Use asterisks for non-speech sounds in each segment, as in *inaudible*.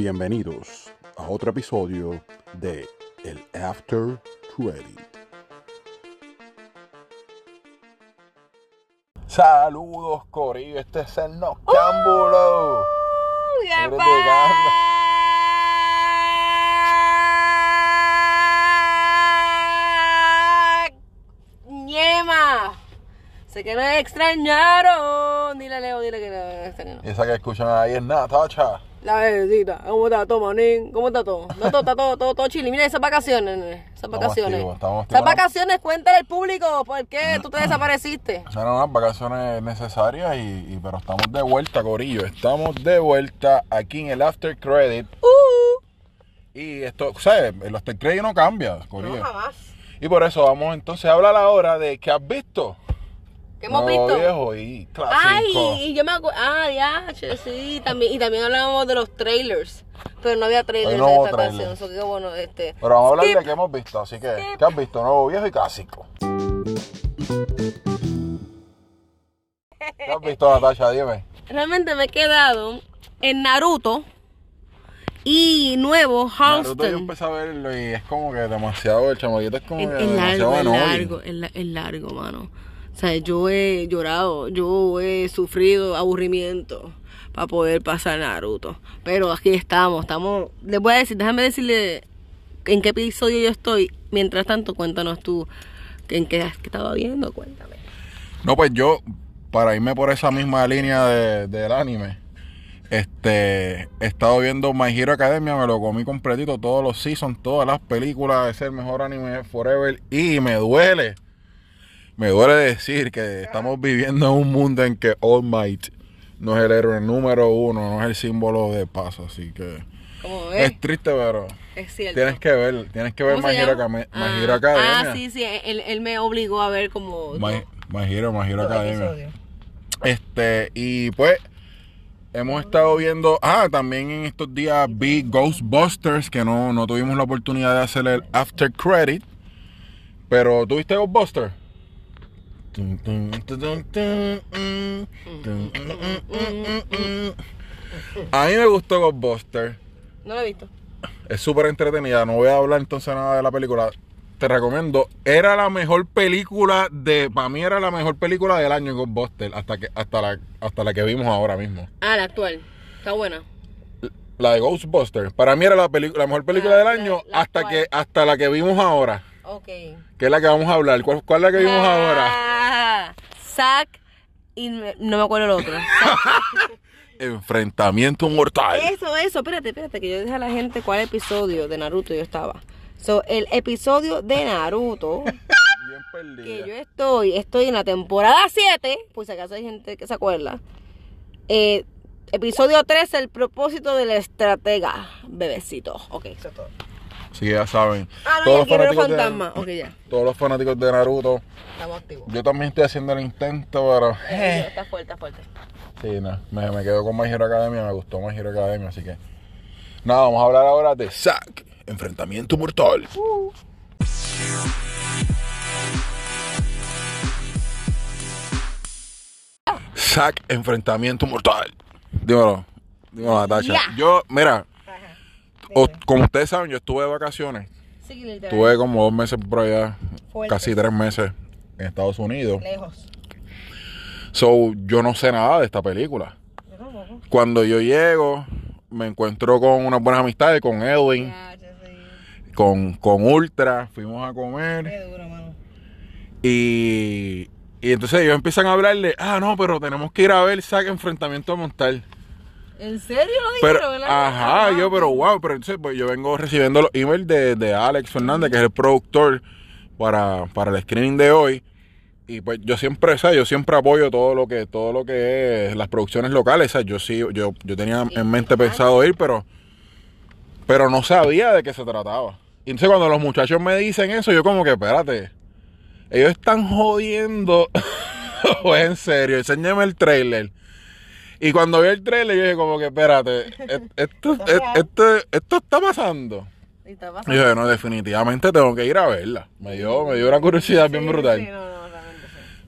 Bienvenidos a otro episodio de El After Credit. Saludos, Corillo. Este es el Noctámbulo. ¡Qué Eres de pa- Ñema. Sé que me extrañaron. Dile a Leo, dile que me extrañaron. Esa que escuchan ahí es Natacha. La verdita, ¿cómo está todo, manín? ¿Cómo está todo? Está todo, está todo, todo, todo chile. Mira esas vacaciones, nene. Esas Estamos vacaciones. activos, estamos Esas vacaciones, cuéntale al público por qué tú te desapareciste. Eran unas vacaciones necesarias, y, y- pero estamos de vuelta, Corillo. Estamos de vuelta aquí en el After Credit. Uh, Y esto, ¿sabes? El After Credit no cambia, Corillo. no jamás. Y por eso vamos entonces a hablar ahora de qué has visto. ¿Qué hemos Nuevo, visto? viejo y clásico. Ay, y yo me acuerdo. Ah, ya, sí. También, y también hablábamos de los trailers. Pero no había trailers no de esta trailer. canción. Eso que bueno, este. Pero vamos a hablar Skip. de qué hemos visto. Así que, Skip. ¿qué has visto? Nuevo, viejo y clásico. ¿Qué has visto, Natasha? Dime. Realmente me he quedado en Naruto y nuevo Naruto yo empecé a verlo y es como que demasiado, el chamaquito es como Es, que es demasiado largo, annoying. largo, es, la- es largo, mano. O sea, yo he llorado, yo he sufrido aburrimiento para poder pasar Naruto. Pero aquí estamos, estamos. Les voy a decir, déjame decirle en qué episodio yo estoy. Mientras tanto, cuéntanos tú en qué has estado viendo, cuéntame. No, pues yo, para irme por esa misma línea de- del anime, este, he estado viendo My Hero Academia, me lo comí completito, todos los seasons, todas las películas, es el mejor anime forever y me duele, me duele decir que estamos viviendo en un mundo en que All Might no es el héroe número uno, no es el símbolo de paz, así que ¿Cómo ves? es triste, pero Es cierto. tienes que ver, tienes que ver ¿Cómo My Hero, ah, Hero Academia. Ah, sí, sí, él, él me obligó a ver como... My, My Hero, My Hero dos Academia. Este, y pues hemos estado viendo, ah, también en estos días vi Ghostbusters, que no, no tuvimos la oportunidad de hacer el after credit, pero ¿tuviste Ghostbusters? A mí me gustó Ghostbusters, No lo he visto. es súper entretenida, no voy a hablar entonces nada de la película. Te recomiendo, era la mejor película de, para mí era la mejor película del año Ghostbusters, hasta que, hasta la, hasta la que vimos ahora mismo. Ah, la actual. Está buena. La de Ghostbusters, para mí era la, la mejor película La- del año la hasta que hasta la que vimos ahora, Ok. que es la que vamos a hablar. ¿Cuál, cuál es la que vimos ahora? Zack y me- no me acuerdo el otro. *laughs* Zack- Enfrentamiento mortal. eso, eso, espérate, espérate, que yo dije a la gente cuál episodio de Naruto yo estaba. So, el episodio de Naruto *laughs* Bien que perdida. yo estoy, estoy en la temporada 7, pues si acaso hay gente que se acuerda. Eh, episodio 3, el propósito del estratega, bebecito. Ok, eso es todo. Sí, ya saben. Ah, no, todos, los fanáticos de, fantasma. Ya, todos los fanáticos de Naruto. estamos activos. Yo también estoy haciendo el intento, pero... Eh, Está fuerte, está fuerte. Sí, no, me, me quedo con My Hero Academia, me gustó My Hero Academia, así que... Nada, vamos a hablar ahora de Zack, Enfrentamiento Mortal. Zack, Enfrentamiento Mortal. Dímelo, dímelo, Natasha. Yo, mira, o- como ustedes saben, yo estuve de vacaciones. Sí, literal. Estuve como dos meses por allá, Fuerte. casi tres meses en Estados Unidos. Lejos. So, yo no sé nada de esta película. Cuando yo llego, me encuentro con unas buenas amistades, con Edwin, Ya, ya sé. con, con Ultra, fuimos a comer Qué duro, mano. y, y entonces ellos empiezan a hablarle, ah, no, pero tenemos que ir a ver Zack Enfrentamiento Mortal. ¿En serio lo Pero, dijeron, verdad? ajá, Ah, yo, pero wow, pero entonces pues, yo vengo recibiendo los emails de, de Alex Fernández, que es el productor para, para el screening de hoy. Y pues yo siempre, ¿sabes? Yo siempre apoyo todo lo que, todo lo que es las producciones locales. ¿sabes? Yo sí, yo, yo tenía en mente pensado ir, pero, pero no sabía de qué se trataba. Y entonces cuando los muchachos me dicen eso, yo como que, espérate, ellos están jodiendo. o *laughs* es en serio, enséñame el trailer. Y cuando vi el trailer, yo dije como que, espérate, e- esto, *laughs* e- esto, esto está pasando. Y está Y pasando. yo dije, no, definitivamente tengo que ir a verla. Me dio, me dio una curiosidad bien brutal. sí, no, no.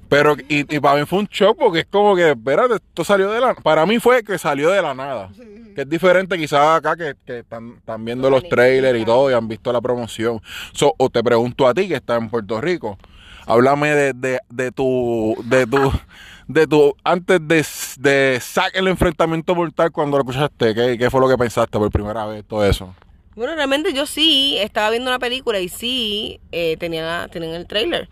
Pero, y, y para mí fue un shock porque es como que, espérate, esto salió de la... Para mí fue que salió de la nada. Que es diferente quizás acá que, que están, están viendo los trailers y todo y han visto la promoción. So, o te pregunto a ti que estás en Puerto Rico, háblame de, de, de tu... De tu *laughs* de tu antes de, de sacar el enfrentamiento mortal cuando lo escuchaste, ¿qué, ¿qué fue lo que pensaste por primera vez? Todo eso. Bueno, realmente yo sí estaba viendo una película y sí eh, tenía, tenían el trailer.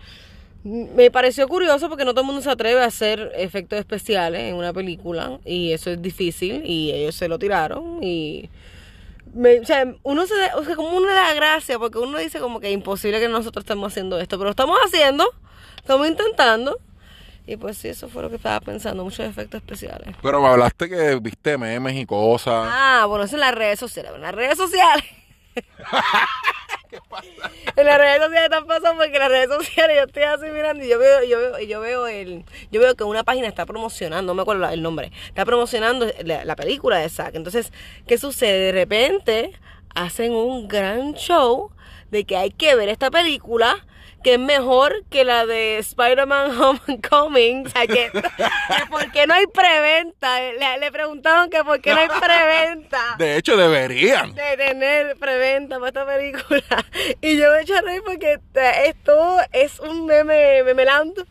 Me pareció curioso porque no todo el mundo se atreve a hacer efectos especiales en una película y eso es difícil y ellos se lo tiraron y me- o sea, uno se o sea, como le da gracia porque uno dice como que es imposible que nosotros estemos haciendo esto, pero estamos haciendo, estamos intentando y pues sí, eso fue lo que estaba pensando, muchos efectos especiales. Pero me hablaste que viste memes y cosas. Ah, bueno, eso en las redes sociales. En las redes sociales. *laughs* En las redes sociales están pasando porque en las redes sociales yo estoy así mirando y yo veo, yo veo, y yo veo el, yo veo que una página está promocionando, no me acuerdo el nombre, está promocionando la, la película de Zack. Entonces, ¿qué sucede? De repente hacen un gran show de que hay que ver esta película que es mejor que la de Spider-Man *laughs* Homecoming. O sea, que, que *laughs* por qué no hay preventa. Le, le preguntaron que por qué no hay *laughs* preventa De hecho, deberían. de tener preventa para esta película. Y yo me echo a reír porque esto es un meme, memelando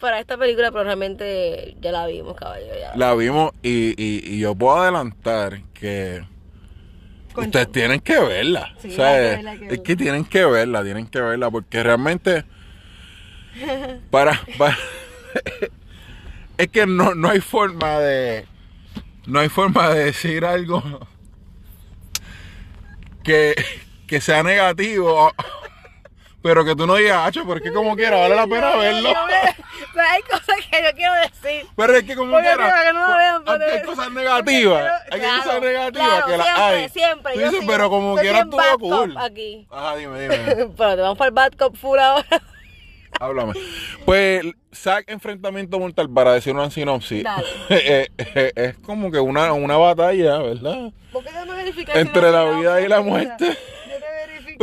para esta película, pero realmente ya la vimos, caballero. Ya. La vimos y, y, y yo puedo adelantar que ustedes tienen que verla. Sí, o sea, que verla, que es que tienen que verla, tienen que verla porque realmente para, para- *laughs* es que no, no hay forma de no hay forma de decir algo que, que sea negativo pero que tú no digas, hacho, porque como quiera, vale la pena verlo. yo me- o sea, hay cosas que yo quiero decir. Pero es que como quiera, que no lo vean, pero- hay cosas negativas, hay claro, cosas negativas claro, que las hay. siempre, dices, sí- pero como quiera estuvo cool. aquí. Ajá, dime, *laughs* dime. Pero te vamos para el bad cop full ahora. Háblame. Pues, Zack Enfrentamiento Mortal, para decir una sinopsis, Dale. *laughs* eh, eh, es como que una, una batalla, ¿verdad? ¿Por qué no Entre la vida y la muerte. *laughs*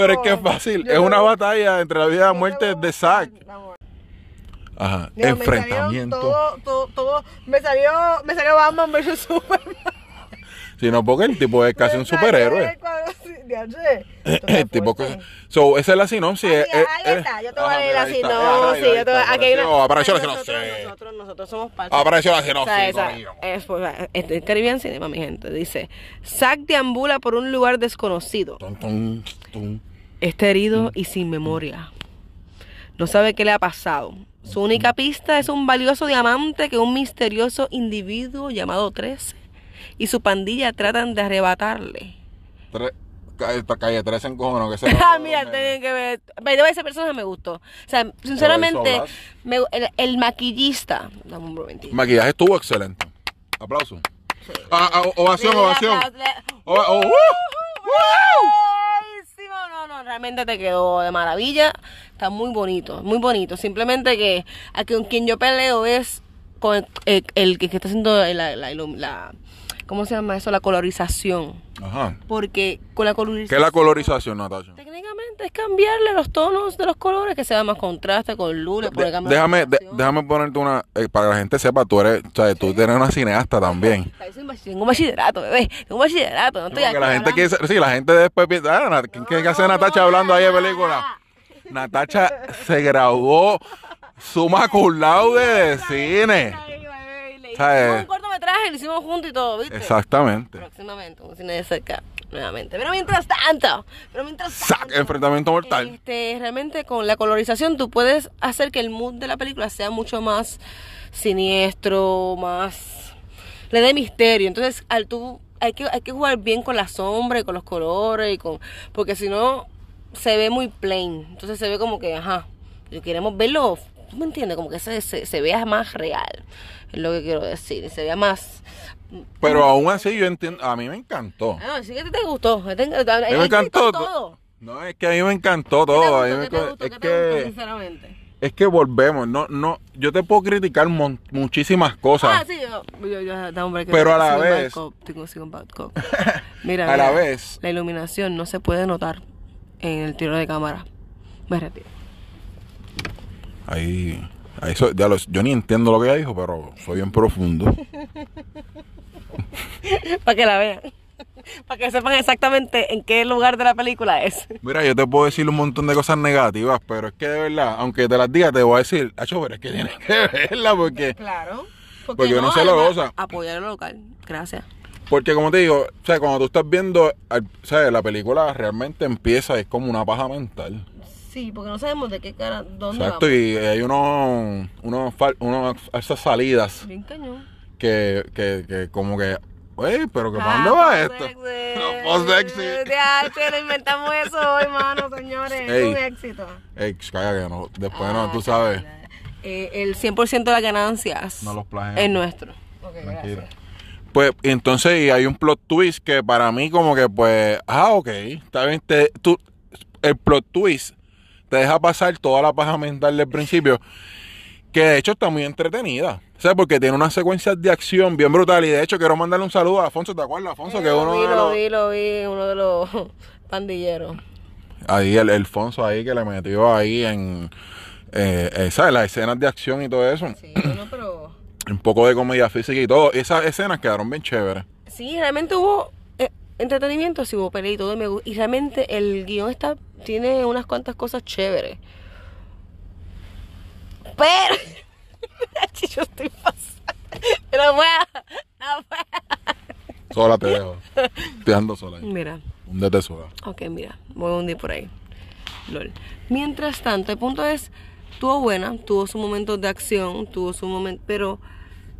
Pero es que es fácil, Yo es una batalla entre la vida y la muerte de Zack. Ajá, me enfrentamiento. salió Todo, todo, todo, me salió, me salió Batman vs *laughs* Superman. Si no, porque el tipo es casi Me un superhéroe. el sí, tipo fuerte. que- so, esa es la sinopsis. Ahí, ahí está, yo te voy a leer sí, mira, yo te voy ahí está, aquí hay una- apareció, la sinopsis. nosotros, nosotros somos parte. Apareció la sinopsis, pues, este, Caribbean Cinema, mi gente, dice, Zack deambula por un lugar desconocido. Tum, tum, tum. Está herido y sin memoria. No sabe qué le ha pasado. Su única pista es un valioso diamante que un misterioso individuo llamado 13 y su pandilla tratan de arrebatarle. Esta calle 13 en cojones, que se Ah, mira, tienen que ver. Pero ese personaje me gustó. O sea, sinceramente, me- el, el maquillista. Dame un momentito. Maquillaje estuvo excelente. Aplauso. Ah, ah, ovación, Le- ovación. le- le- O- oh, ¡uh! Buenísimo. No, realmente te quedó de maravilla. Está muy bonito, muy bonito. Simplemente que a con quien yo peleo es con el, que está haciendo la, la, ilum- la- ¿cómo se llama eso? La colorización. Ajá. Porque con la colorización... ¿Qué es la colorización, Natasha? Es cambiarle los tonos de los colores, que sea más contraste con De- de déjame, de- déjame ponerte una, eh, para que la gente sepa, tú eres, o sea, tú eres una cineasta también. Tengo un bachillerato, bebé. Tengo un bachillerato. No estoy aquí la gente quiere, sí, la gente después piensa, ah, ¿qué, qué hace Natacha hablando ahí de película? Natacha se graduó summa cum laude de cine. Le ¿Sabes? hicimos un cortometraje, lo hicimos juntos y todo, ¿viste? Exactamente. Próximamente, un cine de cerca, nuevamente. Pero mientras tanto, pero mientras Sac, tanto, enfrentamiento mortal. Este, realmente con la colorización tú puedes hacer que el mood de la película sea mucho más siniestro, más le dé misterio. Entonces, al tú hay que hay que jugar bien con la sombra y con los colores y con porque si no se ve muy plain. Entonces se ve como que, ajá, si queremos verlo, ¿tú me entiendes? Como que se, se, se vea más real. Es lo que quiero decir, se vea más Pero aún así yo entiendo, a mí me encantó. Ah, no, sí que te gustó. Me encantó. gustó todo. No, es que a mí me encantó ¿Qué te todo. a mí gustó? me ¿Qué te co- gustó? es ¿Qué te gustó, que sinceramente? es que volvemos, no no, yo te puedo criticar mon- muchísimas cosas. Ah, sí, yo, yo, yo, da un break. Pero a la vez- cop. *laughs* Mira, A la mira, vez. La iluminación no se puede notar en el tiro de cámara. Me retiro. Ahí A Eso, ya lo- yo ni entiendo lo que ella dijo, pero soy bien profundo. *laughs* *laughs* Para que la vean. Para que sepan exactamente en qué lugar de la película es. Mira, yo te puedo decir un montón de cosas negativas, pero es que de verdad, aunque te las diga, te voy a decir, Acho, pero es que tienes que verla, porque, Claro. Porque uno se lo goza. Apoyar lo local. Gracias. porque como te digo, o sea, cuando tú estás viendo, o sea, la película realmente empieza, es como una paja mental. Sí, porque no sabemos de qué cara, dónde Exacto, vamos. y hay unos, unos, fal- unas esas salidas Bien cañón. Que, que, que como que, oye, pero que ¿para Ah, dónde va post esto? sexy. No, post sexy. Ya, lo inventamos eso hoy, mano, señores. Es Ey. un éxito. Ey, calla que no, después no, Ah, tú sabes, Eh, el 100% de las ganancias no los es nuestro. Ok, Tranquila. gracias. Pues entonces y hay un plot twist que para mí como que pues, ah, ok, está bien, te, tú, el plot twist te deja pasar toda la paja mental del principio, que de hecho está muy entretenida. O sea, porque tiene unas secuencias de acción bien brutal y de hecho quiero mandarle un saludo a Afonso, ¿te acuerdas, Afonso? Eh, que lo uno vi, de lo los... vi, lo vi, uno de los *laughs* pandilleros. Ahí el, el ahí que le metió ahí en, eh, eh, ¿sabes? Las escenas de acción y todo eso. Sí, no, pero... Un poco de comedia física y todo. Esas escenas quedaron bien chéveres. Sí, realmente hubo eh, entretenimiento, sí hubo pelea y todo, y, me y realmente el guion está, tiene unas cuantas cosas chéveres. Pero... *laughs* Yo estoy pasando. No puedo, no puedo. Sola te dejo. Te ando sola ahí. Mira, Hundete sola. ok, mira, voy a hundir por ahí. Lol. Mientras tanto, el punto es, tuvo buena, tuvo su momento de acción, tuvo su momento, pero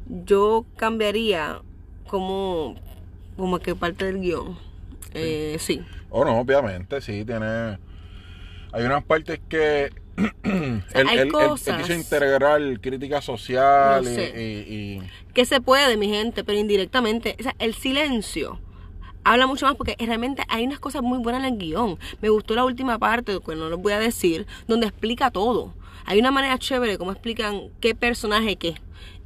yo cambiaría como, como que parte del guion. Eh, sí. Oh, no, obviamente, sí, tiene. Hay unas partes que. *clears throat* él- él cosas. quiso integrar crítica social y, sé. y- y- que se puede, mi gente, pero indirectamente. O sea, el silencio habla mucho más porque realmente hay unas cosas muy buenas en el guion. Me gustó la última parte, que no les voy a decir, donde explica todo. Hay una manera chévere como explican qué personaje qué.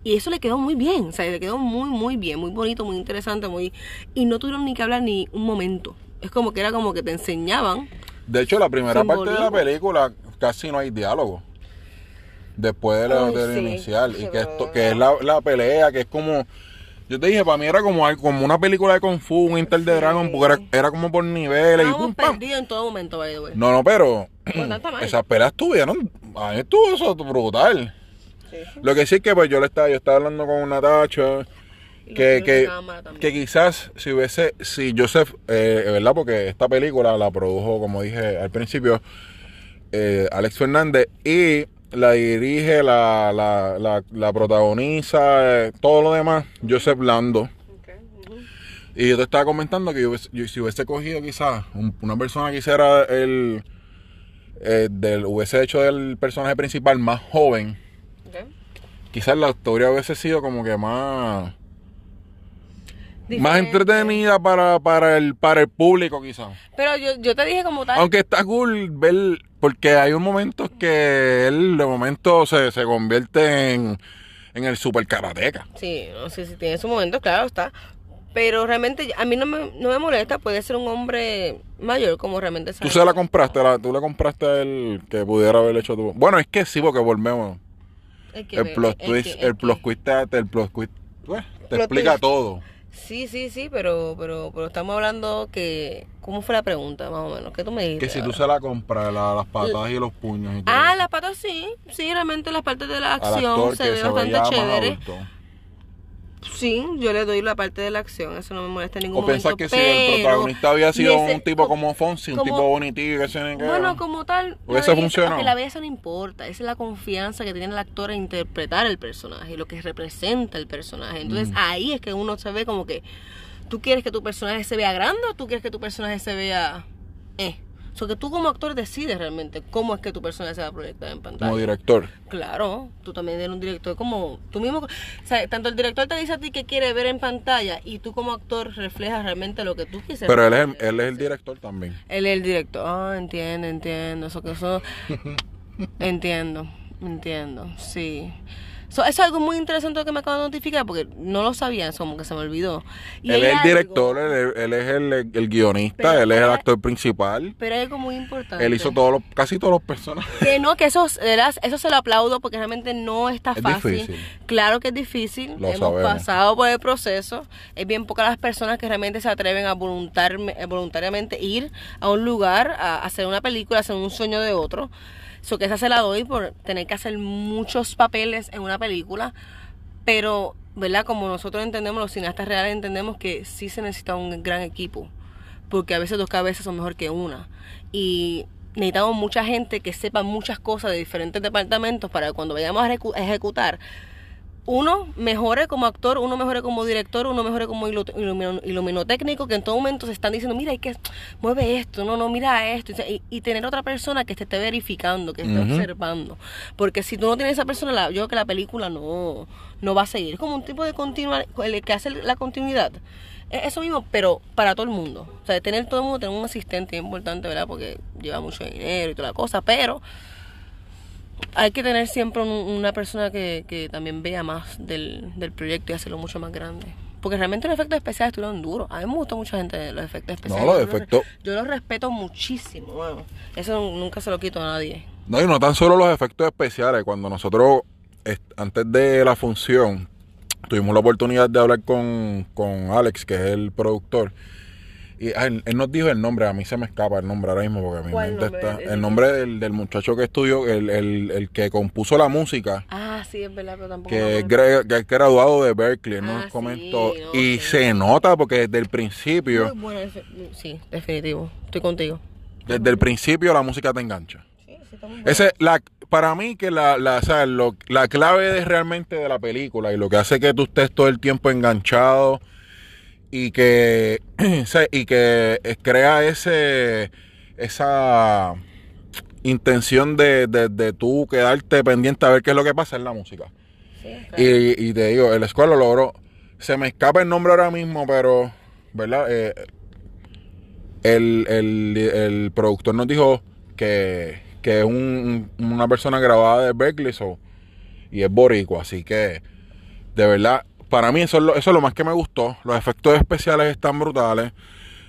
Y eso le quedó muy bien, o sea, le quedó muy, muy bien, muy bonito, muy interesante, muy... Y no tuvieron ni que hablar ni un momento. Es como que era como que te enseñaban. De hecho, la primera parte de la película casi no hay diálogo. Después de lo, Ay, sí. inicial. Y que, esto, que es la, la pelea, que es como. Yo te dije, para mí era como, como una película de Kung Fu, un Inter de. Dragon, porque era, era como por niveles y pum, perdidos en todo momento, by the way. No, no, pero. Madre. esas peleas estuvieron. A mí estuvo eso brutal. Sí. Lo que sí es que pues yo le estaba, yo estaba hablando con Natacha Y que, que, que quizás si hubiese, si Joseph, eh, ¿verdad? Porque esta película la produjo, como dije al principio, eh, Alex Fernández y la dirige, la, la, la, la protagoniza, eh, todo lo demás, Joseph Lando. Y yo te estaba comentando que yo, yo- si hubiese cogido quizás un- una persona que hiciera el, eh, del, hubiese hecho del personaje principal más joven, quizás la historia hubiese sido como que más más entretenida para, para el para el público quizás Pero yo, yo te dije como tal. aunque está cool ver porque hay un momento que él de momento se, se convierte en, en el super karateca Sí, no sé si tiene su momento, claro está. Pero realmente a mí no me, no me molesta, puede ser un hombre mayor como realmente tú sabe. se la compraste la, tú le compraste él que pudiera haber hecho tú bueno es que sí porque volvemos El, que el plot el twist que- el el plot que- twist te, el plot twist pues, te Plot explica twist. todo Sí, sí, sí, pero, pero, pero estamos hablando que... ¿Cómo fue la pregunta, más o menos? ¿Qué tú me dijiste? que si tú se la compras la- las patadas y los puños y todo Ah, las patas sí. Sí, realmente las partes de la acción actor se que ve se bastante veía más chévere. adulto. Sí, yo le doy la parte de la acción, eso no me molesta en ningún O pensás momento. que si el protagonista había sido ese- un tipo como Fonsi, un como- tipo bonitillo que se que Bueno, como tal, belleza- funcionado. ok, la belleza no importa, esa es la confianza que tiene el actor en interpretar el personaje, lo que representa el personaje. Entonces Mm. ahí es que uno se ve como que tú quieres que tu personaje se vea grande o tú quieres que tu personaje se vea eh. O sea, que tú como actor decides realmente cómo es que tu personaje se va a proyectar en pantalla. como director. Claro, tú también eres un director como tú mismo, o sea, tanto el director te dice a ti que quiere ver en pantalla y tú como actor reflejas realmente lo que tú quisieras. Pero él es, el- él es el director también. Él es el director. Ah, entiendo, entiendo. Eso que eso. *laughs* entiendo, entiendo. Sí. So, eso es algo muy interesante que me acabo de notificar porque no lo sabía, eso como que se me olvidó. Y él es el director, él, él es el, el guionista, Pero- él es el actor principal. Pero hay algo muy importante. Él hizo todos los, casi todos los personajes. Que no, que eso, eso se lo aplaudo porque realmente no está Es fácil. difícil. Claro que es difícil. Lo Hemos sabemos. pasado por el proceso. Es bien pocas las personas que realmente se atreven a voluntar- eh, voluntariamente ir a un lugar a hacer una película, a hacer un sueño de otro. Eso que esa se la doy por tener que hacer muchos papeles en una película. Pero, ¿verdad? Como nosotros entendemos, los cineastas reales entendemos que sí se necesita un gran equipo. Porque a veces dos cabezas son mejor que una. Y necesitamos mucha gente que sepa muchas cosas de diferentes departamentos para que cuando vayamos a ejecutar, uno mejore como actor, uno mejore como director, uno mejore como ilu- ilumino- iluminotécnico, que en todo momento se están diciendo, mira, hay que mueve esto, no, no, mira esto, y, y tener otra persona que te esté verificando, que esté observando, porque si tú no tienes esa persona, la- yo creo que la película no, no va a seguir, es como un tipo de continuidad, el que hace la continuidad, es eso mismo, pero para todo el mundo, o sea, tener todo el mundo, tener un asistente es importante, ¿verdad? Porque lleva mucho dinero y toda la cosa, pero hay que tener siempre un- una persona que, que también vea más del, del proyecto y hacerlo mucho más grande. Porque realmente los efectos especiales estuvieron duros. A mí me gustó mucha gente los efectos especiales. los Yo re- efectos- Yo los respeto muchísimo. bueno. Eso nunca se lo quito a nadie. No, y no tan solo los efectos especiales. Cuando nosotros, antes de la función, tuvimos la oportunidad de hablar con, con Alex, que es el productor. Y ah, él, él nos dijo el nombre, a mí se me escapa el nombre ahora mismo porque mi ¿Cuál mente nombre? está. El nombre del, del muchacho que estudió, el, el, el que compuso la música, Ah, sí, es verdad, pero tampoco. que es, que es graduado de Berkeley, Ah, nos sí, comentó. no, y sí. se nota porque desde el principio, bueno Sí, definitivo. Estoy contigo. desde el principio la música te engancha. Sí, sí, está muy bueno. Ese, la, para mí que la, la, o sea, lo- la clave de realmente de la película y lo que hace que tú estés todo el tiempo enganchado y que, *clears throat* y que eh, crea ese esa intención de, de, de tú quedarte pendiente a ver qué es lo que pasa en la música. Sí, claro. Y, y te digo, el lo logró. Se me escapa el nombre ahora mismo, pero, ¿verdad? Eh, el, el, el productor nos dijo que, que es un- un- una persona grabada de Berkeley so, y es boricua, así que, de verdad, para mí eso es, lo, eso es lo más que me gustó. Los efectos especiales están brutales.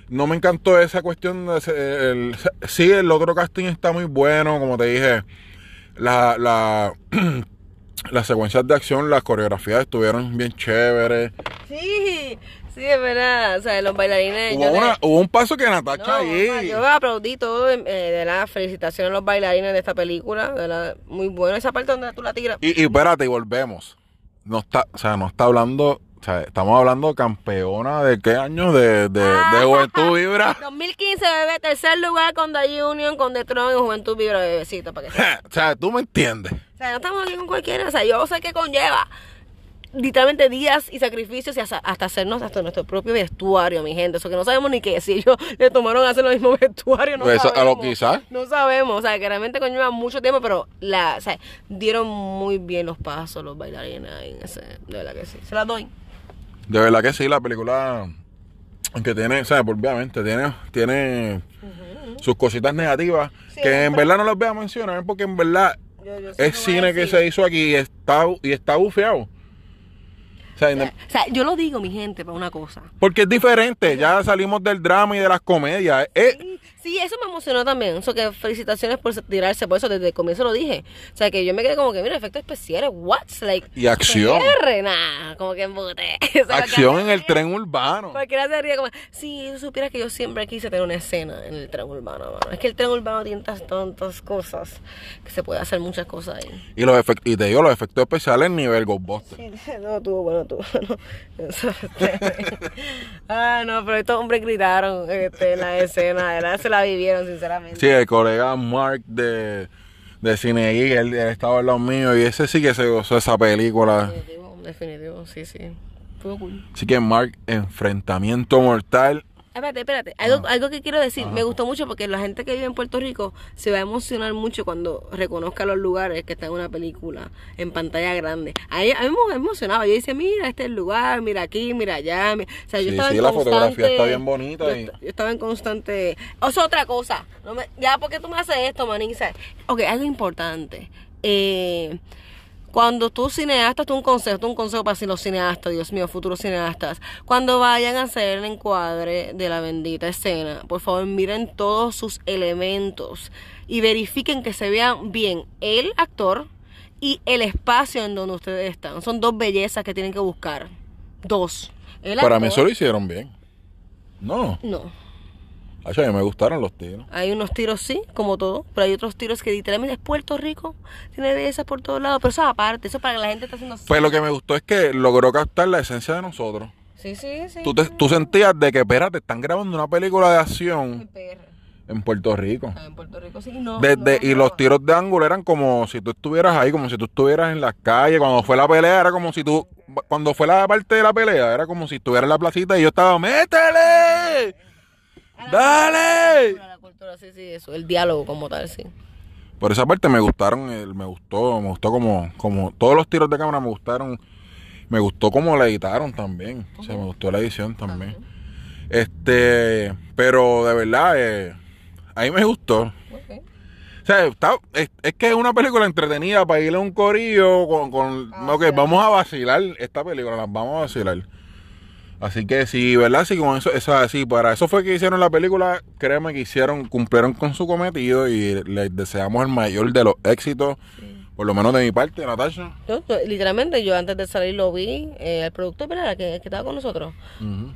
No me encantó esa cuestión de ese- el- sí, el otro casting está muy bueno, como te dije. La, la, *clears throat* las secuencias de acción, las coreografías estuvieron bien chéveres. Sí, sí, es verdad. O sea, los bailarines. Hubo, un paso que Natacha No, ahí. mamá, yo aplaudí todo eh, de la felicitación a los bailarines de esta película, de la, muy bueno esa parte donde tú la tiras. Y, y espérate, y volvemos. No está, o sea, no está hablando, o sea, estamos hablando campeona de qué año de, de, Ah. de Juventud Vibra. 2015 bebé, tercer lugar con The Union, con The Tron y Juventud Vibra bebecito para que *laughs* o sea, tú me entiendes. O sea, no estamos aquí con cualquiera, o sea, yo sé que conlleva literalmente días y sacrificios y hasta, hasta hacernos hasta nuestro propio vestuario, mi gente. Eso que no sabemos ni qué si ellos *laughs* le tomaron a hacer los mismos *laughs* vestuarios, no Pues, a lo sabemos. quizás. No sabemos, o sea, que realmente conlleva mucho tiempo, pero la, o sea, dieron muy bien los pasos los bailarines en ese, de verdad que sí. Se las doy. De verdad que sí, la película, aunque tiene, o sea, obviamente tiene, tiene sus cositas negativas, Sí, que en pero- verdad no las voy a mencionar porque en verdad Yo- es lo cine que se hizo aquí y está, y está bufeado. O sea, inde- O sea, yo lo digo, mi gente, para una cosa. porque es diferente, ya salimos del drama y de las comedias. Es, Sí, eso me emocionó también. Eso que felicitaciones por tirarse, por eso desde el comienzo lo dije. O sea, que yo me quedé como que, mira, efectos especiales, what? Like, Y acción. nah, como que embute. *laughs* Acción en el tren urbano. Cualquiera se ríe como, sí, tú supieras que yo siempre quise tener una escena en el tren urbano, mano. Es que el tren urbano tiene tantas, tantas cosas que se puede hacer muchas cosas ahí. Y los efectos, y te digo, los efectos especiales nivel Ghostbusters. Sí, *laughs* no, bueno, *laughs* bueno. Eso, ah, no, pero estos hombres gritaron este, en la escena, se la vivieron, sinceramente. Sí, el colega Mark de, de Cine él, él estaba al lado mío y ese sí que se gozó esa película. Definitivo, definitivo, sí, sí. Cool. Así que Mark, enfrentamiento mortal. Espérate, espérate. Algo, Ah. algo que quiero decir. Me gustó mucho porque la gente que vive en Puerto Rico se va a emocionar mucho cuando reconozca los lugares que están en una película en pantalla grande. A mí, a mí me emocionaba. Yo decía, mira, este es el lugar, mira aquí, mira allá. mi- O sea, yo Sí, estaba sí, en la constante... fotografía está bien bonita Yo, y- yo estaba en constante... O sea, otra cosa. No me- ya, ¿por qué tú me haces esto, manisa? Ok, algo importante. Eh, Cuando tú cineastas, tú un consejo, tú un consejo para si los cineastas, Dios mío, futuros cineastas, cuando vayan a hacer el encuadre de la bendita escena, por favor miren todos sus elementos y verifiquen que se vean bien el actor y el espacio en donde ustedes están. Son dos bellezas que tienen que buscar. Dos. El Para mí eso lo hicieron bien. No, No. Ay, a mí me gustaron los tiros. Hay unos tiros sí, como todo, pero hay otros tiros que literalmente es Puerto Rico, tiene bellezas por todos lados, pero eso aparte, eso para que la gente está haciendo Pues lo que me gustó es que logró captar la esencia de nosotros. Sí, sí, sí. Tú, te- tú sentías de que, espérate, están grabando una película de acción en Puerto Rico. Ah, En Puerto Rico sí, no. Desde, no, y los tiros de ángulo eran como si tú estuvieras ahí, como si tú estuvieras en la calle. Cuando fue la pelea, era como si tú. Cuando fue la parte de la pelea, era como si estuvieras en la placita y yo estaba, ¡métele! ¡Dale! La cultura, sí, sí, eso, el diálogo como tal, sí. Por esa parte me gustaron, el- me gustó, me gustó como, como todos los tiros de cámara me gustaron. Me gustó como la editaron también. O sea, me gustó la edición también. Este, pero de verdad, eh, a mí me gustó. Ok. O sea, está- es, es que es una película entretenida para irle a un corillo con, con Ah, ok, vamos a vacilar esta película, las vamos a vacilar. Así que sí, ¿verdad? Sí, con eso, eso así, para eso fue que hicieron la película, créeme que hicieron, cumplieron con su cometido y les deseamos el mayor de los éxitos, por lo menos de mi parte, Natasha. Yo, yo, literalmente, yo antes de salir lo vi, eh, al productor, ¿verdad? Que, que estaba con nosotros.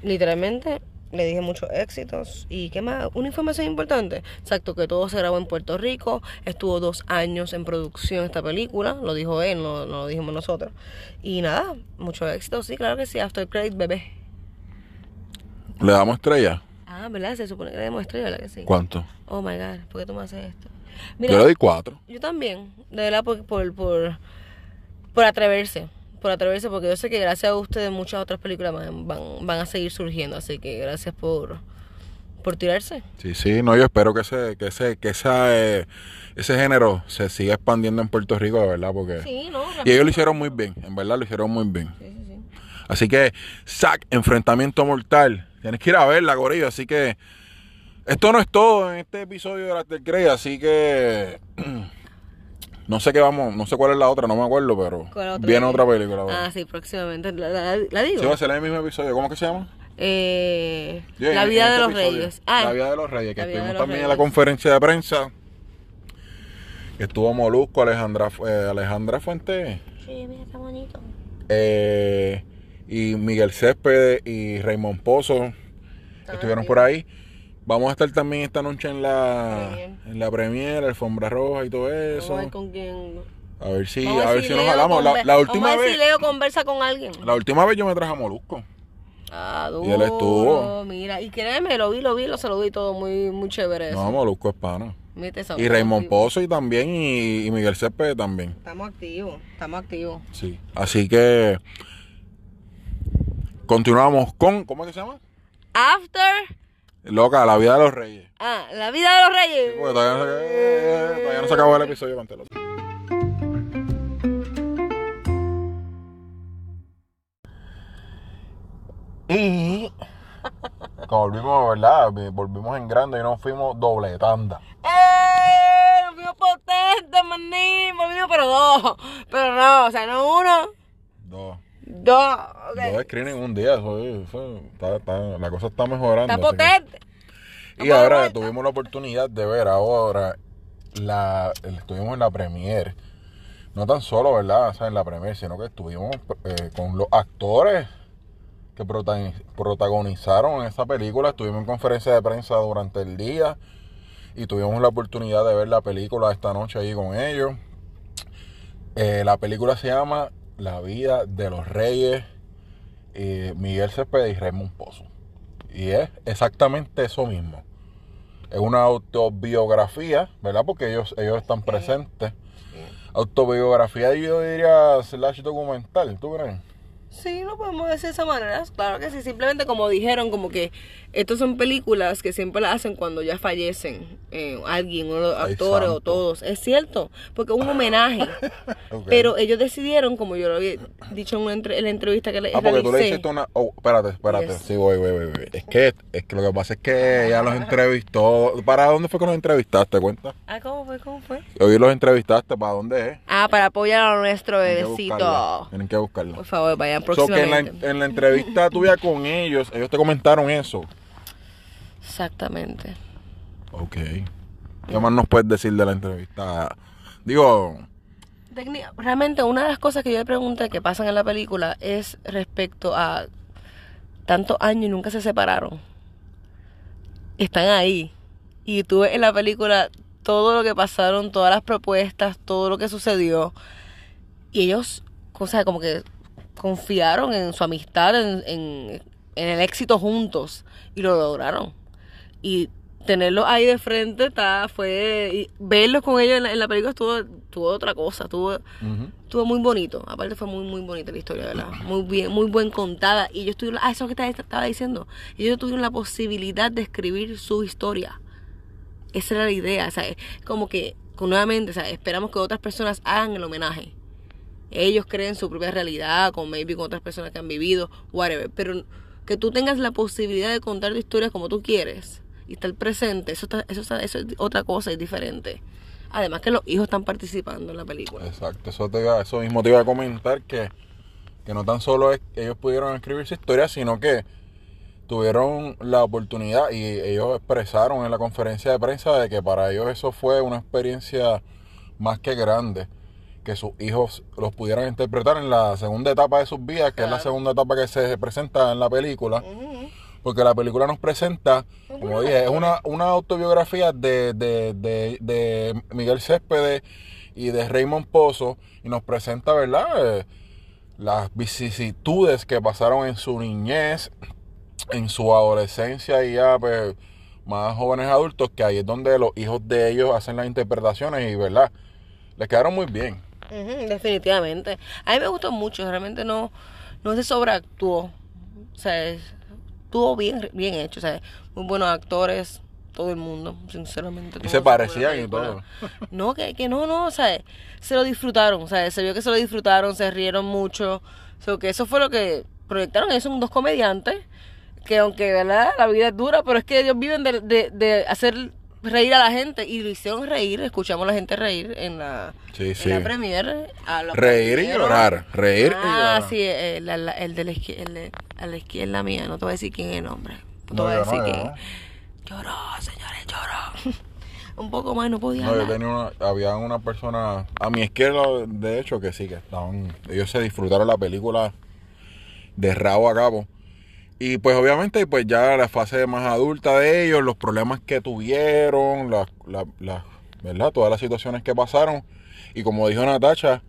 Literalmente, le dije muchos éxitos. ¿Y qué más? Una información importante. Exacto, que todo se grabó en Puerto Rico. Estuvo dos años en producción esta película. Lo dijo él, no, no lo dijimos nosotros. Y nada, mucho éxito. Sí, claro que sí. After Credit, bebé. ¿Le damos estrella? Ah, ¿verdad? Se supone que le demostré, ¿verdad que sí? ¿Cuánto? Oh my God, ¿por qué tú me haces esto? Yo le doy cuatro. Yo también, de verdad, por, por, por, por atreverse. Por atreverse, porque yo sé que gracias a ustedes muchas otras películas van, van, van a seguir surgiendo. Así que gracias por, por tirarse. Sí, sí, no, yo espero que ese, que ese, que esa, eh, ese género se siga expandiendo en Puerto Rico, de verdad, porque... Sí, ¿no? Y ellos lo hicieron muy bien, en verdad lo hicieron muy bien. Sí, sí, sí. Así que, Zack, enfrentamiento mortal. Tienes que ir a verla, Gorillo. Así que, esto no es todo en este episodio de la Grey. Así que, *clears throat* no sé qué vamos, no sé cuál es la otra, no me acuerdo, pero ¿Cuál otra? viene otra película. Ah, sí, próximamente. ¿La, la, la digo? Sí, va a ser el mismo episodio. ¿Cómo que se llama? Eh, la en- vida de este los episodio. reyes. Ah, La vida de los reyes, que estuvimos también en la conferencia de prensa. Estuvo Molusco, Alejandra, eh, Alejandra Fuente. sí, mira, está bonito. eh, y Miguel Céspedes y Raymond Pozo estuvieron por ahí. Vamos a estar también esta noche en la Premier. en la premier, alfombra roja y todo eso. Vamos a ver con quién. A ver si, Vamos a ver si nos jalamos. La, última vamos a ver vez, si Leo conversa con alguien. la última vez yo me traje a Molusco. Ah, Y él estuvo. duro, Mira, y créeme, lo vi, lo vi, lo saludé y todo muy, muy chévere. No, eso. Molusco es pana. Y Raymond. Pozo y también y, y Miguel Céspedes también. Estamos activos, estamos activos. Sí. Así que continuamos con ¿cómo es que se llama? After. Loca, la vida de los reyes. Ah, la vida de los reyes. Porque todavía no se, eh, todavía no se acabó el episodio Mantelo. Y como *laughs* volvimos, ¿verdad? Volvimos en grande y nos fuimos doble tanda. ¡Eh! Nos fuimos potentes, maní. Volvimos, pero dos. Pero no, o sea, no uno, Dos. Dos. Dos screenings en un día. Eso, eso está- está- la cosa está mejorando. Está que- potente. Y ahora tuvimos la oportunidad de ver ahora la estuvimos en la premiere. No tan solo, ¿verdad? O sea, en la premiere, sino que estuvimos eh, con los actores que protagoni- protagonizaron esa película. Estuvimos en conferencia de prensa durante el día y tuvimos la oportunidad de ver la película esta noche ahí con ellos. Eh, la película se llama La vida de los reyes, eh, Miguel Céspedes y Raymond Pozo. Y es exactamente eso mismo. Es una autobiografía, ¿verdad? Porque ellos, ellos están presentes. Autobiografía, yo diría, slash documental, ¿tú crees? Sí, no podemos decir de esa manera. Claro que sí. Simplemente como dijeron, como que Estas son películas que siempre las hacen cuando ya fallecen eh, alguien, uno de los Ay, actores o todos. Es cierto, porque es un homenaje. *laughs* Pero ellos decidieron, como yo lo había dicho en, una entre- en la entrevista que le Ah, porque tú le realicé, hiciste una. Oh, espérate, espérate. Yes. Sí, voy, voy, voy, voy. Es que, es que lo que pasa es que ella los entrevistó. ¿Para dónde fue que los entrevistaste? Cuenta. Ah, ¿cómo fue? ¿Cómo fue? Hoy los entrevistaste. ¿Para dónde es? Ah, para apoyar a nuestro bebecito. Tienen que buscarla. Por favor, vayan So, que en, la, próximamente. en la entrevista tuya con ellos, ellos te comentaron eso. Exactamente. Ok. ¿Qué más nos puedes decir de la entrevista? Digo, Realmente una de las cosas que yo le pregunté que pasan en la película es respecto a tantos años y nunca se separaron. Están ahí. Y tú ves en la película todo lo que pasaron, todas las propuestas, todo lo que sucedió. Y ellos, o sea, como que confiaron en su amistad, en, en- en el éxito juntos. Y lo lograron. Y tenerlos ahí de frente está, fue. y verlos con ellos en la, en la película estuvo, estuvo otra cosa. Estuvo, estuvo muy bonito. Aparte fue muy, muy bonita la historia, ¿verdad? Muy bien, muy buen contada. Y ellos tuvieron, ah, eso es lo que te estaba diciendo. Ellos tuvieron la posibilidad de escribir su historia. Esa era la idea, o sea, es como que, nuevamente, o sea, esperamos que otras personas hagan el homenaje. Ellos creen su propia realidad, con maybe con otras personas que han vivido, whatever. Pero que tú tengas la posibilidad de contar tu historia como tú quieres y estar presente, eso, está- eso, está- eso es otra cosa, es diferente. Además que los hijos están participando en la película. Exacto, eso, te eso mismo te iba a comentar que, que no tan solo es que ellos pudieron escribir su historia, sino que tuvieron la oportunidad y ellos expresaron en la conferencia de prensa de que para ellos eso fue una experiencia más que grande, que sus hijos los pudieran interpretar en la segunda etapa de sus vidas, que es la segunda etapa que se presenta en la película. Porque la película nos presenta, como dije, es una, una autobiografía de, de, de, de Miguel Céspedes y de Raymond Pozo y nos presenta, ¿verdad? Eh, las vicisitudes que pasaron en su niñez, en su adolescencia y ya pues, más jóvenes adultos, que ahí es donde los hijos de ellos hacen las interpretaciones y, ¿verdad? Les quedaron muy bien. Ujú, definitivamente. A mí me gustó mucho, realmente no, no se sobreactuó. O sea, es- estuvo bien, bien hecho. O sea, muy buenos actores, todo el mundo, sinceramente. tuvo se parecían y película. No, que, que no, no, o sea, se lo disfrutaron. O sea, se vio que se lo disfrutaron, se rieron mucho. O sea, que eso fue lo que proyectaron. Ellos son dos comediantes que aunque, ¿verdad? La vida es dura, pero es que ellos viven de, de, de hacer reír a la gente y lo hicieron reír, escuchamos a la gente reír en la, Sí, en sí. la a los Reír y llorar, reír y Ah, llorar. sí, el, la- el de la izquierda, el a la izquierda mía, no te voy a decir quién es el nombre. No te voy a yo decir no, yo quién. no. Lloró, señores, lloró. *laughs* Un poco más, no podía No, yo hablar. tenía una, había una persona a mi izquierda, de hecho, que sí, que estaban, ellos se disfrutaron la película de rabo a cabo. Y pues obviamente, pues ya la fase más adulta de ellos, los problemas que tuvieron, la- la- ¿verdad? Todas las situaciones que pasaron. Y como dijo Natacha,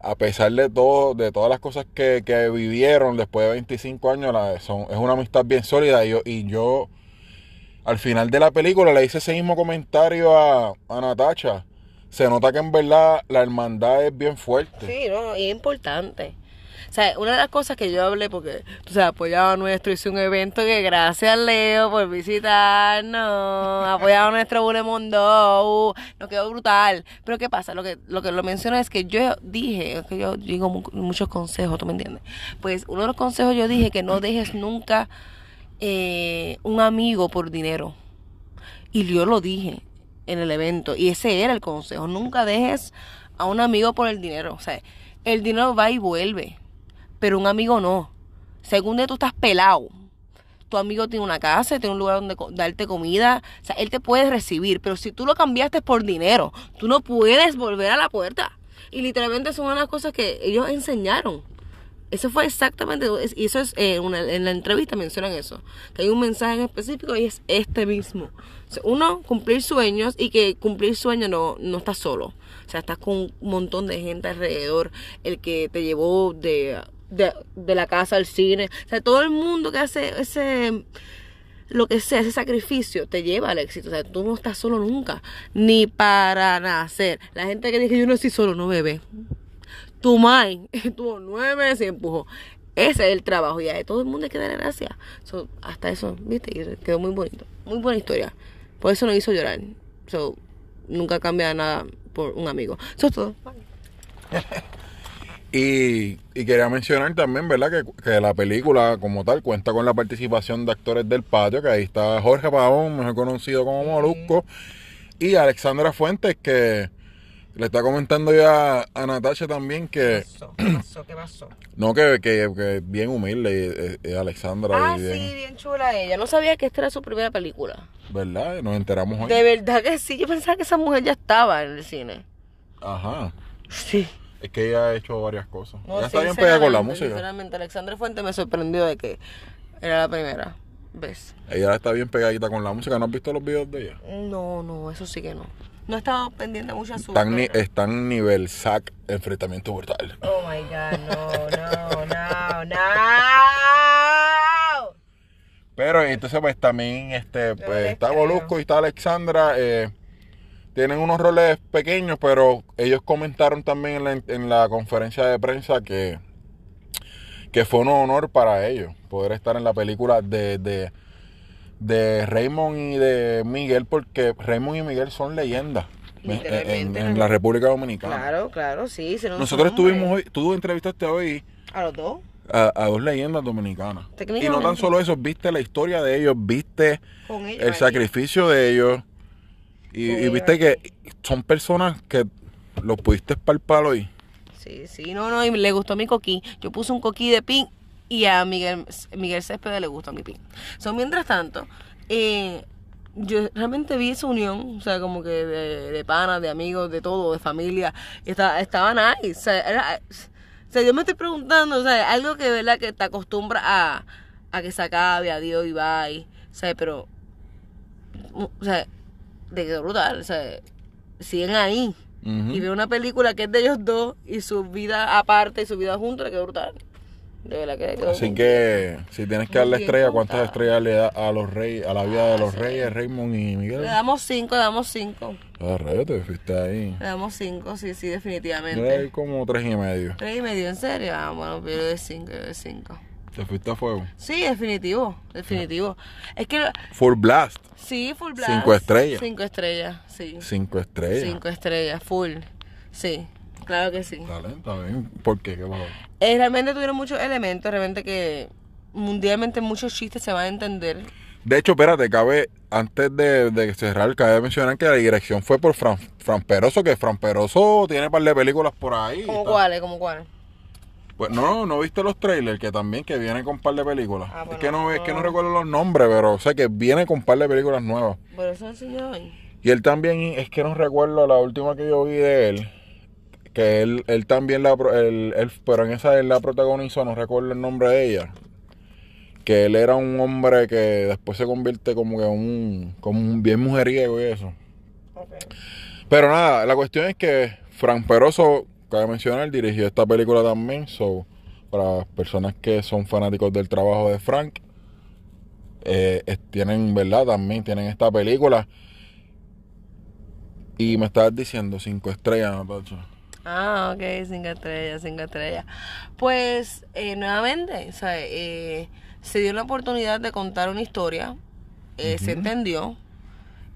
a pesar de todo, de todas las cosas que, que vivieron después de 25 años, son, es una amistad bien sólida. Y yo, y yo al final de la película le hice ese mismo comentario a, a Natacha. Se nota que en verdad la hermandad es bien fuerte. Sí, no, y es importante. O sea, una de las cosas que yo hablé, porque tú sabes, apoyaba nuestro, hice un evento que gracias Leo por visitarnos, apoyaba nuestro Bulemondo, nos quedó brutal. Pero ¿qué pasa? Lo que lo que lo menciono es que yo dije, es que yo digo mu- muchos consejos, ¿tú me entiendes? Pues uno de los consejos yo dije que no dejes nunca eh, un amigo por dinero. Y yo lo dije en el evento. Y ese era el consejo. Nunca dejes a un amigo por el dinero. O sea, el dinero va y vuelve. Pero un amigo no. Según de tú estás pelado. Tu amigo tiene una casa, tiene un lugar donde darte comida. O sea, él te puede recibir. Pero si tú lo cambiaste por dinero, tú no puedes volver a la puerta. Y literalmente son unas cosas que ellos enseñaron. Eso fue exactamente, y eso es, eh, en la entrevista mencionan eso, que hay un mensaje en específico y es este mismo. Uno, cumplir sueños y que cumplir sueños no, no estás solo. O sea, estás con un montón de gente alrededor, el que te llevó de, de, de la casa al cine. O sea, todo el mundo que hace ese, lo que sea, ese sacrificio te lleva al éxito. O sea, tú no estás solo nunca, ni para nacer. La gente que dice yo no estoy solo, no bebe tu mai tuvo nueve meses y empujó. Ese es el trabajo y todo el mundo hay que darle gracias. So, hasta eso, viste, y quedó muy bonito. Muy buena historia. Por eso nos hizo llorar. So, nunca cambia nada por un amigo. Eso es todo. *laughs* Y, y quería mencionar también, ¿verdad? Que, que la película como tal cuenta con la participación de actores del patio, que ahí está Jorge Pavón, mejor conocido como Molusco, y Alexandra Fuentes, que le está comentando ya a Natasha también que... ¿Qué pasó? ¿Qué pasó? *clears throat* No, que, que, que bien humilde eh, eh, Alexandra. Ah, bien- sí, bien chula ella. No sabía que esta era su primera película. ¿Verdad? Nos enteramos hoy. De verdad que sí. Yo pensaba que esa mujer ya estaba en el cine. Ajá. Sí. Es que ella ha hecho varias cosas. No, ella está bien pegada con la música. Sinceramente, Alexandra Fuente me sorprendió de que era la primera vez. Ella está bien pegadita con la música. ¿No has visto los videos de ella? No, no, eso sí que no. No he estado pendiente mucho a su. Están, ni, están nivel SAC, enfrentamiento brutal. Oh my god, no, no, no, no. Pero entonces pues también este pues está. Molusco y está Alexandra. eh, tienen unos roles pequeños, pero ellos comentaron también en la, en la conferencia de prensa que, que fue un honor para ellos poder estar en la película de, de, de Raymond y de Miguel, porque Raymond y Miguel son leyendas en, la República Dominicana. Claro, claro, sí. Nosotros estuvimos hoy, tú entrevistaste hoy A los dos. a, a dos leyendas dominicanas. Y no tan solo eso, viste la historia de ellos, viste Con ellos. el ahí. sacrificio de ellos. Y, y viste que son personas que los pudiste palpar hoy. Sí, sí, no, no, y le gustó mi coquí. Yo puse un coquí de pin y a Miguel, Miguel Céspedes le gustó mi pin. So, mientras tanto, eh, yo realmente vi esa unión, o sea, como que de, de panas, de amigos, de todo, de familia. Estaba, estaba nice. O sea, era- o sea, yo me estoy preguntando, o sea, algo que, ¿verdad? Que te acostumbra a, a que se acabe, adiós y bye. O sea, pero, o sea, de que brutal, o sea, siguen ahí. Ujú. Y veo una película que es de ellos dos y su vida aparte y su vida juntos le quedó brutal. De verdad que quedó Así que si tienes que darle estrella, ¿cuántas estrellas le da a los reyes, a la vida de los sí. reyes, Raymond y. Miguel? Le damos cinco, le damos cinco. Ah, rayos, te fuiste ahí. Le damos cinco, sí, sí, Yo le definitivamente. doy como tres y medio. Tres y medio, ¿en serio? Ah, bueno, yo le doy cinco, yo doy cinco. Te fuiste a fuego. Sí, definitivo, definitivo. Es que, Full Blast, sí, full blast. Cinco estrellas. Cinco estrellas, sí. cinco estrellas. Cinco estrellas, full. Sí, claro que sí. Dale, está bien. ¿Por qué? ¿Qué pasó? Eh, realmente tuvieron muchos elementos, realmente que mundialmente muchos chistes se van a entender. De hecho, espérate, cabe, antes de, de cerrar, cabe mencionar que la dirección fue por Fran, Fran Peroso, que Fran Peroso tiene un par de películas por ahí. ¿Como Está- cuáles? ¿Como cuáles? Pues no, no viste los trailers, que también que viene con un par de películas. Ah, es que no, es que no recuerdo los nombres, pero sé que viene con un par de películas nuevas. Por eso enseñó hoy. Y él también, es que no recuerdo la última que yo vi de él, que él, él también la, él, él- pero en esa él la protagonizó, no recuerdo el nombre de ella. Que él era un hombre que después se convierte como que un, como un bien mujeriego y eso. Pero nada, la cuestión es que Frank Peroso, cabe mencionar, dirigió esta película también. So, para las personas que son fanáticos del trabajo de Frank, eh, es- tienen, ¿verdad? También tienen esta película. Y me estabas diciendo cinco estrellas, Natacha. Ah, ok, cinco estrellas, cinco estrellas. Pues, eh, nuevamente, o sea, eh, se dio la oportunidad de contar una historia, se entendió,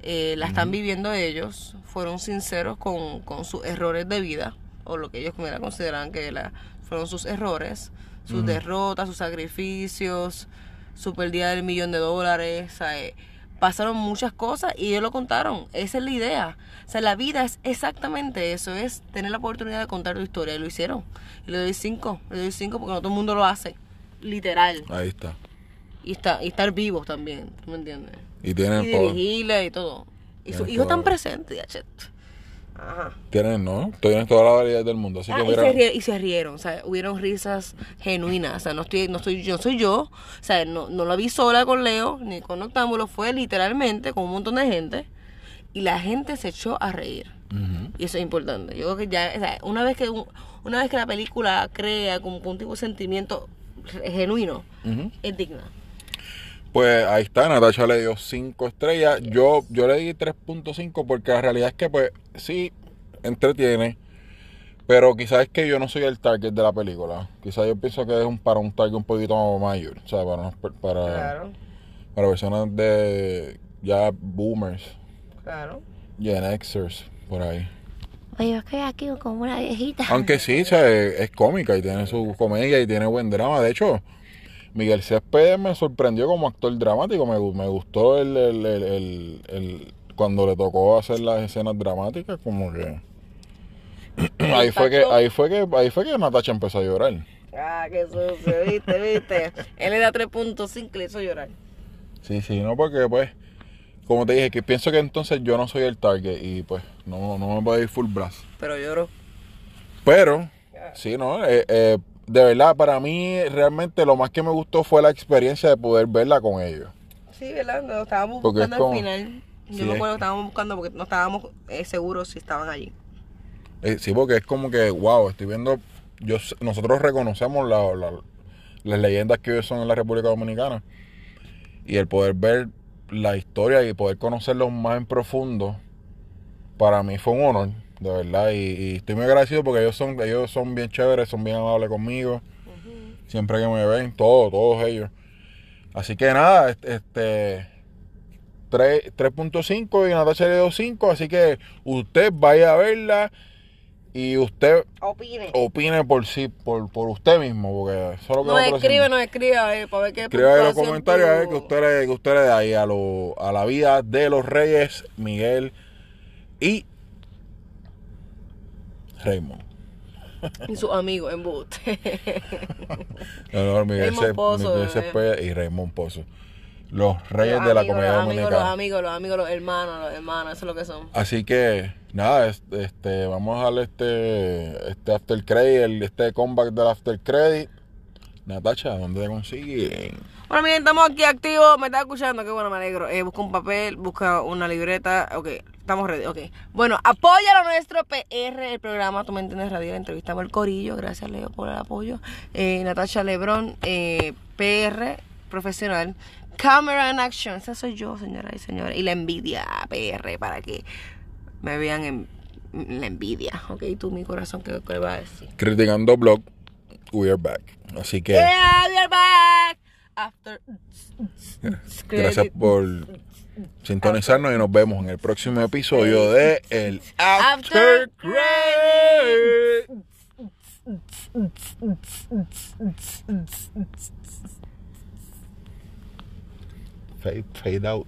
la están viviendo ellos, fueron sinceros con, con sus errores de vida, o lo que ellos mira, consideran que la- fueron sus errores, sus derrotas, sus sacrificios, su pérdida del millón de dólares, sea, eh, pasaron muchas cosas y ellos lo contaron, esa es la idea. O sea, la vida es exactamente eso, es tener la oportunidad de contar tu historia y lo hicieron. Y le doy cinco, le doy cinco porque no todo el mundo lo hace, literal. Ahí está. Y, está, y estar vivos también, ¿tú me entiendes? Y tienen Y dirigirle y todo. Y sus hijos están presentes. Ajá. Tienen, ¿no? Tienen toda la variedad del mundo. Así Ah, que y, se rie- y se rieron, o sea, hubieron risas genuinas, o sea, no estoy, no estoy, yo soy yo, o sea, no, no la vi sola con Leo, ni con Octámbulo, fue literalmente con un montón de gente, y la gente se echó a reír, y eso es importante, yo creo que ya, o sea, una vez que, un- una vez que la película crea como un tipo de sentimiento genuino, es digna. Pues ahí está, Natacha le dio 5 estrellas. Yo, yo le di 3.5 porque la realidad es que, pues, sí, entretiene. Pero quizás es que yo no soy el target de la película. Quizás yo pienso que es un, para un target un poquito mayor. O sea, para, unos per- para, Claro, para personas de ya boomers, claro. Gen Xers, por ahí. Oye, yo estoy aquí como una viejita. Aunque sí, o sea, es, es cómica y tiene su comedia y tiene buen drama. De hecho, Miguel Céspedes me sorprendió como actor dramático. Me, me gustó el, el- el- el- cuando le tocó hacer las escenas dramáticas, como que ahí fue que ahí fue que ahí fue que Natacha empezó a llorar. Ah, qué sucio, viste, viste. Él le da 3.5 y le hizo llorar. Sí, sí, no porque pues como te dije que pienso que entonces yo no soy el target y pues no no me puedo ir full blast. Pero lloró. Pero, sí, ¿no? Eh, eh, de verdad, para mí realmente lo más que me gustó fue la experiencia de poder verla con ellos. Sí, ¿verdad? No, estábamos Porque es buscando como- al final. Yo Sí, acuerdo que estábamos buscando porque no estábamos eh, seguros si estaban allí. Eh, sí, porque es como que, wow, estoy viendo, yo, nosotros reconocemos la- la- las leyendas que son en la República Dominicana y el poder ver la historia y poder conocerlos más en profundo, para mí fue un honor, de verdad, y, y estoy muy agradecido porque ellos son, ellos son bien chéveres, son bien amables conmigo, siempre que me ven, todos, todos ellos. Así que nada, este, este 3 3.5 y Natasha le dio 5, así que usted vaya a verla y usted Opine. opine por sí, por, por usted mismo, porque eso es lo que No nosotros escribe, hacemos. no escribe, a ver, para ver qué Escriba ahí en los comentarios a ver tuvo. que usted le, que usted le da ahí a, lo, a la vida de los reyes, Miguel y Raymond. Y sus amigos en bote. *laughs* No, no, Miguel, Raymond Cés- Pozo, Miguel eh. Y Raymond Pozo. Los reyes Los de la comedia los amigos, dominicana. Los amigos, los amigos, los hermanos, los hermanos, eso es lo que son. Así que, nada, es- este, vamos a darle este, este after credit, el, este comeback del after credit. Natacha, ¿dónde te consiguen? Bueno, miren, estamos aquí activos. Me está escuchando, qué bueno, me alegro. Eh, busca un papel, busca una libreta. Ok, estamos ready. Ok. Bueno, apoya a nuestro PR, el programa Tú me entiendes radial. Entrevistamos el Corillo. Gracias, Leo, por el apoyo. Eh, Natasha Lebrón, eh, PR profesional. Camera and Action. Esa soy yo, señoras y señores. Y la envidia PR para que me vean en la envidia. Ok, tú, mi corazón, ¿qué, qué vas a decir? Criticando Blog, we are back. Así que, Yeah, we are back. After. gracias por sintonizarnos y nos vemos en el próximo episodio de El After. Fade, fade out.